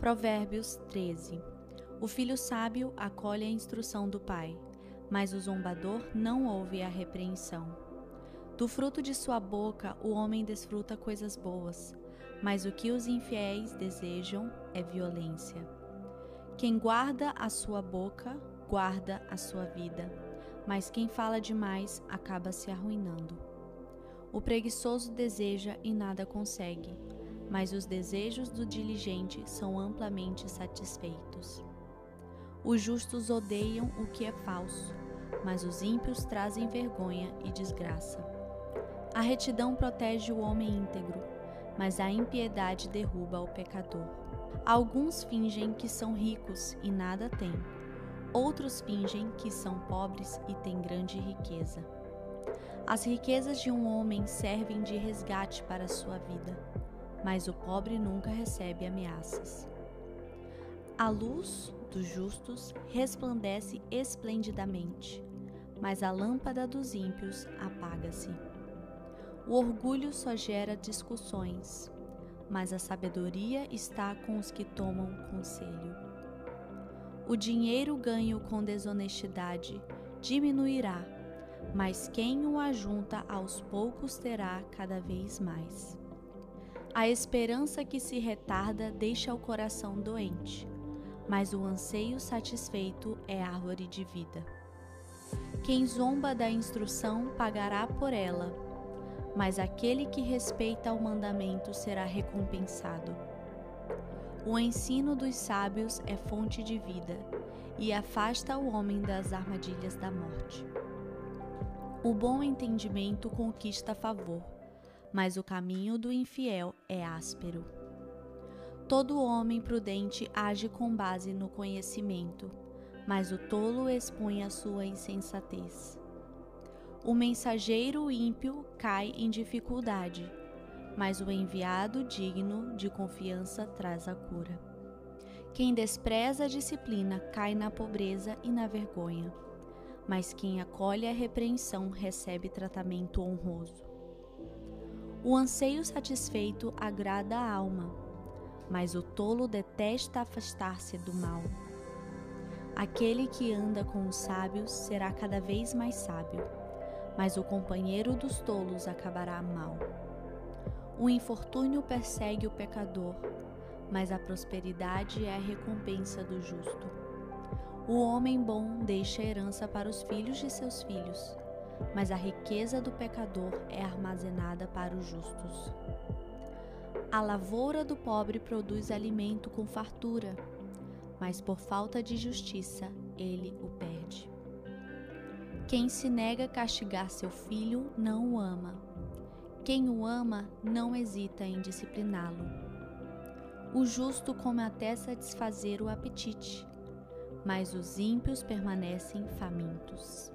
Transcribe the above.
Provérbios 13. O filho sábio acolhe a instrução do pai, mas o zombador não ouve a repreensão. Do fruto de sua boca o homem desfruta coisas boas, mas o que os infiéis desejam é violência. Quem guarda a sua boca, guarda a sua vida, mas quem fala demais acaba se arruinando. O preguiçoso deseja e nada consegue, mas os desejos do diligente são amplamente satisfeitos. Os justos odeiam o que é falso, mas os ímpios trazem vergonha e desgraça. A retidão protege o homem íntegro, mas a impiedade derruba o pecador. Alguns fingem que são ricos e nada têm, outros fingem que são pobres e têm grande riqueza. As riquezas de um homem servem de resgate para sua vida, mas o pobre nunca recebe ameaças. A luz dos justos resplandece esplendidamente, mas a lâmpada dos ímpios apaga-se. O orgulho só gera discussões, mas a sabedoria está com os que tomam conselho. O dinheiro ganho com desonestidade diminuirá, mas quem o ajunta aos poucos terá cada vez mais. A esperança que se retarda deixa o coração doente, mas o anseio satisfeito é árvore de vida. Quem zomba da instrução pagará por ela, mas aquele que respeita o mandamento será recompensado. O ensino dos sábios é fonte de vida e afasta o homem das armadilhas da morte. O bom entendimento conquista favor, mas o caminho do infiel é áspero. Todo homem prudente age com base no conhecimento, mas o tolo expõe a sua insensatez. O mensageiro ímpio cai em dificuldade, mas o enviado digno de confiança traz a cura. Quem despreza a disciplina cai na pobreza e na vergonha, mas quem acolhe a repreensão recebe tratamento honroso. O anseio satisfeito agrada a alma, mas o tolo detesta afastar-se do mal. Aquele que anda com os sábios será cada vez mais sábio mas o companheiro dos tolos acabará mal. O infortúnio persegue o pecador, mas a prosperidade é a recompensa do justo. O homem bom deixa herança para os filhos de seus filhos, mas a riqueza do pecador é armazenada para os justos. A lavoura do pobre produz alimento com fartura, mas por falta de justiça ele o perde. Quem se nega a castigar seu filho não o ama. Quem o ama não hesita em discipliná-lo. O justo come até satisfazer o apetite, mas os ímpios permanecem famintos.